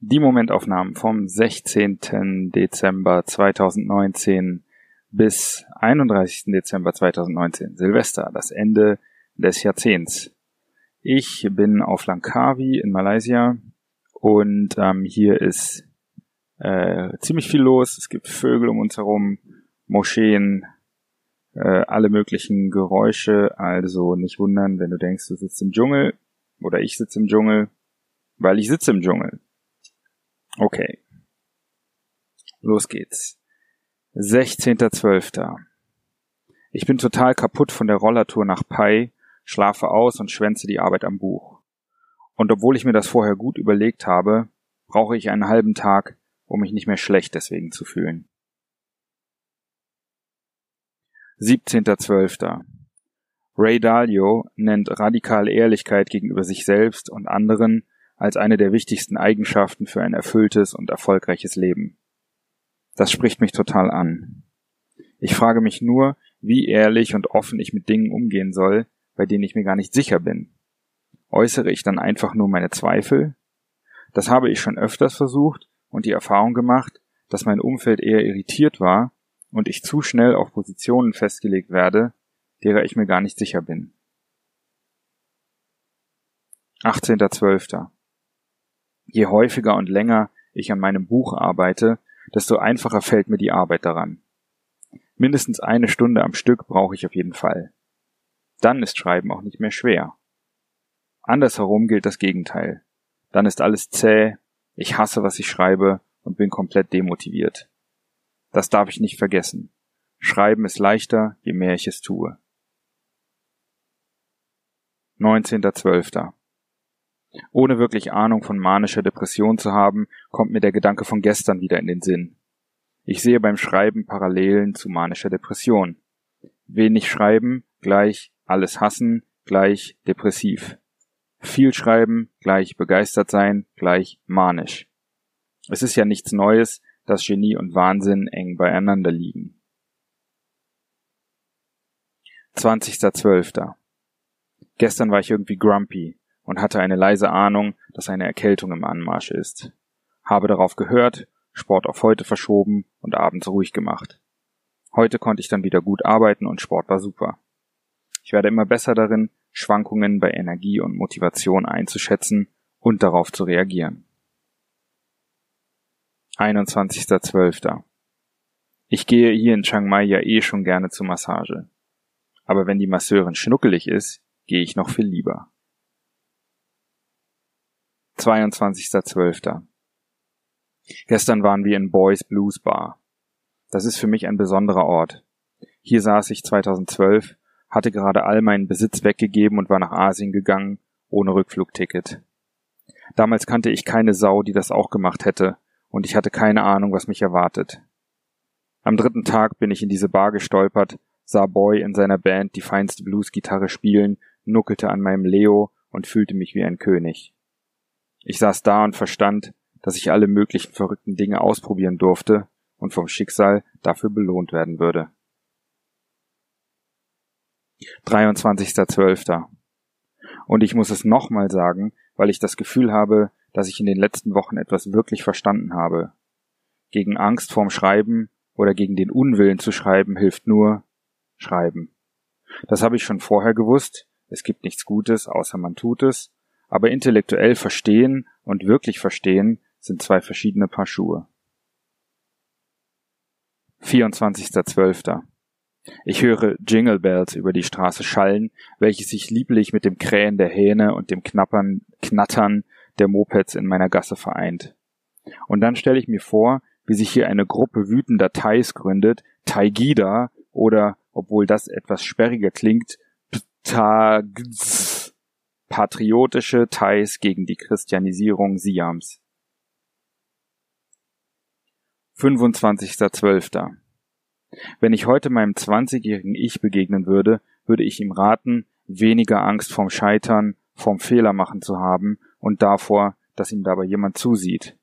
die Momentaufnahmen vom 16. Dezember 2019 bis 31. Dezember 2019. Silvester, das Ende des Jahrzehnts. Ich bin auf Langkawi in Malaysia und ähm, hier ist äh, ziemlich viel los. Es gibt Vögel um uns herum, Moscheen, äh, alle möglichen Geräusche. Also nicht wundern, wenn du denkst, du sitzt im Dschungel oder ich sitze im Dschungel, weil ich sitze im Dschungel. Okay. Los geht's. 16.12. Ich bin total kaputt von der Rollertour nach Pai, schlafe aus und schwänze die Arbeit am Buch. Und obwohl ich mir das vorher gut überlegt habe, brauche ich einen halben Tag, um mich nicht mehr schlecht deswegen zu fühlen. 17.12. Ray Dalio nennt radikale Ehrlichkeit gegenüber sich selbst und anderen als eine der wichtigsten Eigenschaften für ein erfülltes und erfolgreiches Leben. Das spricht mich total an. Ich frage mich nur, wie ehrlich und offen ich mit Dingen umgehen soll, bei denen ich mir gar nicht sicher bin. Äußere ich dann einfach nur meine Zweifel? Das habe ich schon öfters versucht und die Erfahrung gemacht, dass mein Umfeld eher irritiert war und ich zu schnell auf Positionen festgelegt werde, derer ich mir gar nicht sicher bin. 18.12. Je häufiger und länger ich an meinem Buch arbeite, desto einfacher fällt mir die Arbeit daran. Mindestens eine Stunde am Stück brauche ich auf jeden Fall. Dann ist Schreiben auch nicht mehr schwer. Andersherum gilt das Gegenteil. Dann ist alles zäh, ich hasse, was ich schreibe und bin komplett demotiviert. Das darf ich nicht vergessen. Schreiben ist leichter, je mehr ich es tue. 19.12. Ohne wirklich Ahnung von manischer Depression zu haben, kommt mir der Gedanke von gestern wieder in den Sinn. Ich sehe beim Schreiben Parallelen zu manischer Depression. Wenig schreiben gleich alles hassen gleich depressiv. Viel schreiben gleich begeistert sein gleich manisch. Es ist ja nichts Neues, dass Genie und Wahnsinn eng beieinander liegen. 20.12. Gestern war ich irgendwie grumpy, und hatte eine leise Ahnung, dass eine Erkältung im Anmarsch ist. Habe darauf gehört, Sport auf heute verschoben und abends ruhig gemacht. Heute konnte ich dann wieder gut arbeiten und Sport war super. Ich werde immer besser darin, Schwankungen bei Energie und Motivation einzuschätzen und darauf zu reagieren. 21.12. Ich gehe hier in Chiang Mai ja eh schon gerne zur Massage. Aber wenn die Masseurin schnuckelig ist, gehe ich noch viel lieber. 22.12. Gestern waren wir in Boys Blues Bar. Das ist für mich ein besonderer Ort. Hier saß ich 2012, hatte gerade all meinen Besitz weggegeben und war nach Asien gegangen, ohne Rückflugticket. Damals kannte ich keine Sau, die das auch gemacht hätte, und ich hatte keine Ahnung, was mich erwartet. Am dritten Tag bin ich in diese Bar gestolpert, sah Boy in seiner Band die feinste Bluesgitarre spielen, nuckelte an meinem Leo und fühlte mich wie ein König. Ich saß da und verstand, dass ich alle möglichen verrückten Dinge ausprobieren durfte und vom Schicksal dafür belohnt werden würde. 23.12. Und ich muss es nochmal sagen, weil ich das Gefühl habe, dass ich in den letzten Wochen etwas wirklich verstanden habe. Gegen Angst vorm Schreiben oder gegen den Unwillen zu schreiben hilft nur Schreiben. Das habe ich schon vorher gewusst. Es gibt nichts Gutes, außer man tut es. Aber intellektuell verstehen und wirklich verstehen sind zwei verschiedene Paar Schuhe. 24.12. Ich höre Jingle Bells über die Straße schallen, welche sich lieblich mit dem Krähen der Hähne und dem Knappern, Knattern der Mopeds in meiner Gasse vereint. Und dann stelle ich mir vor, wie sich hier eine Gruppe wütender Thais gründet, Taigida oder, obwohl das etwas sperriger klingt, Ptagz patriotische Thais gegen die Christianisierung Siams. 25.12. Wenn ich heute meinem 20-jährigen Ich begegnen würde, würde ich ihm raten, weniger Angst vorm Scheitern, vorm Fehler machen zu haben und davor, dass ihm dabei jemand zusieht.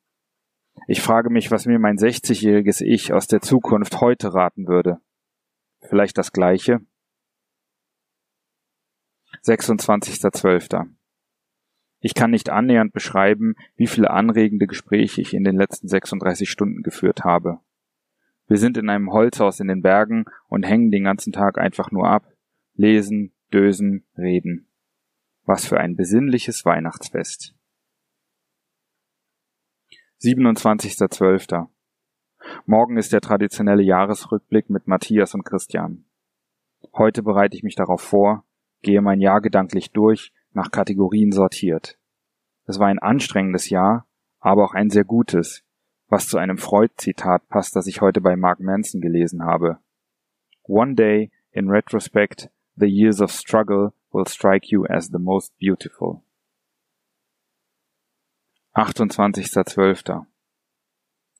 Ich frage mich, was mir mein 60-jähriges Ich aus der Zukunft heute raten würde. Vielleicht das gleiche? 26.12. Ich kann nicht annähernd beschreiben, wie viele anregende Gespräche ich in den letzten 36 Stunden geführt habe. Wir sind in einem Holzhaus in den Bergen und hängen den ganzen Tag einfach nur ab, lesen, dösen, reden. Was für ein besinnliches Weihnachtsfest. 27.12. Morgen ist der traditionelle Jahresrückblick mit Matthias und Christian. Heute bereite ich mich darauf vor, gehe mein Jahr gedanklich durch, nach Kategorien sortiert. Es war ein anstrengendes Jahr, aber auch ein sehr gutes, was zu einem Freud-Zitat passt, das ich heute bei Mark Manson gelesen habe. One day, in retrospect, the years of struggle will strike you as the most beautiful. 28.12.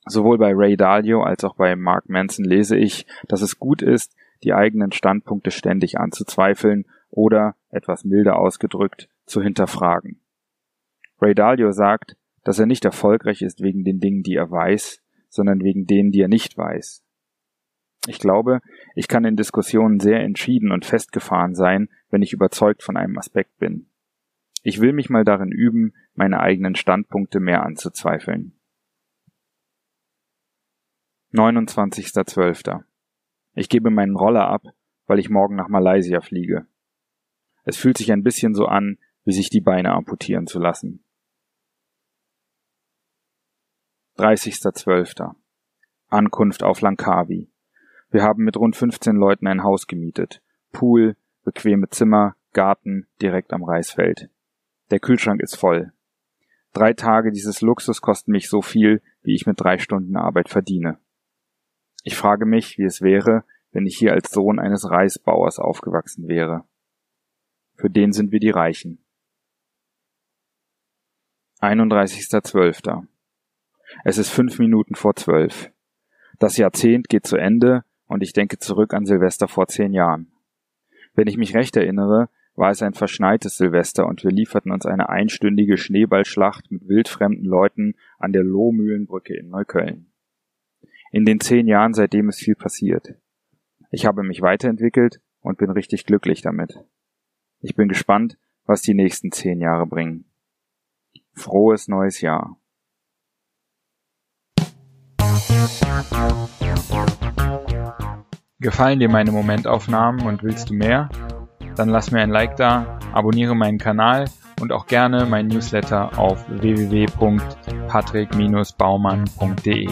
Sowohl bei Ray Dalio als auch bei Mark Manson lese ich, dass es gut ist, die eigenen Standpunkte ständig anzuzweifeln oder, etwas milder ausgedrückt, zu hinterfragen. Ray Dalio sagt, dass er nicht erfolgreich ist wegen den Dingen, die er weiß, sondern wegen denen, die er nicht weiß. Ich glaube, ich kann in Diskussionen sehr entschieden und festgefahren sein, wenn ich überzeugt von einem Aspekt bin. Ich will mich mal darin üben, meine eigenen Standpunkte mehr anzuzweifeln. 29.12. Ich gebe meinen Roller ab, weil ich morgen nach Malaysia fliege. Es fühlt sich ein bisschen so an, wie sich die Beine amputieren zu lassen. 30.12. Ankunft auf Langkawi. Wir haben mit rund 15 Leuten ein Haus gemietet. Pool, bequeme Zimmer, Garten direkt am Reisfeld. Der Kühlschrank ist voll. Drei Tage dieses Luxus kosten mich so viel, wie ich mit drei Stunden Arbeit verdiene. Ich frage mich, wie es wäre, wenn ich hier als Sohn eines Reisbauers aufgewachsen wäre. Für den sind wir die Reichen. 31.12. Es ist fünf Minuten vor zwölf. Das Jahrzehnt geht zu Ende und ich denke zurück an Silvester vor zehn Jahren. Wenn ich mich recht erinnere, war es ein verschneites Silvester und wir lieferten uns eine einstündige Schneeballschlacht mit wildfremden Leuten an der Lohmühlenbrücke in Neukölln. In den zehn Jahren seitdem ist viel passiert. Ich habe mich weiterentwickelt und bin richtig glücklich damit. Ich bin gespannt, was die nächsten zehn Jahre bringen. Frohes neues Jahr. Gefallen dir meine Momentaufnahmen und willst du mehr? Dann lass mir ein Like da, abonniere meinen Kanal und auch gerne mein Newsletter auf www.patrick-baumann.de.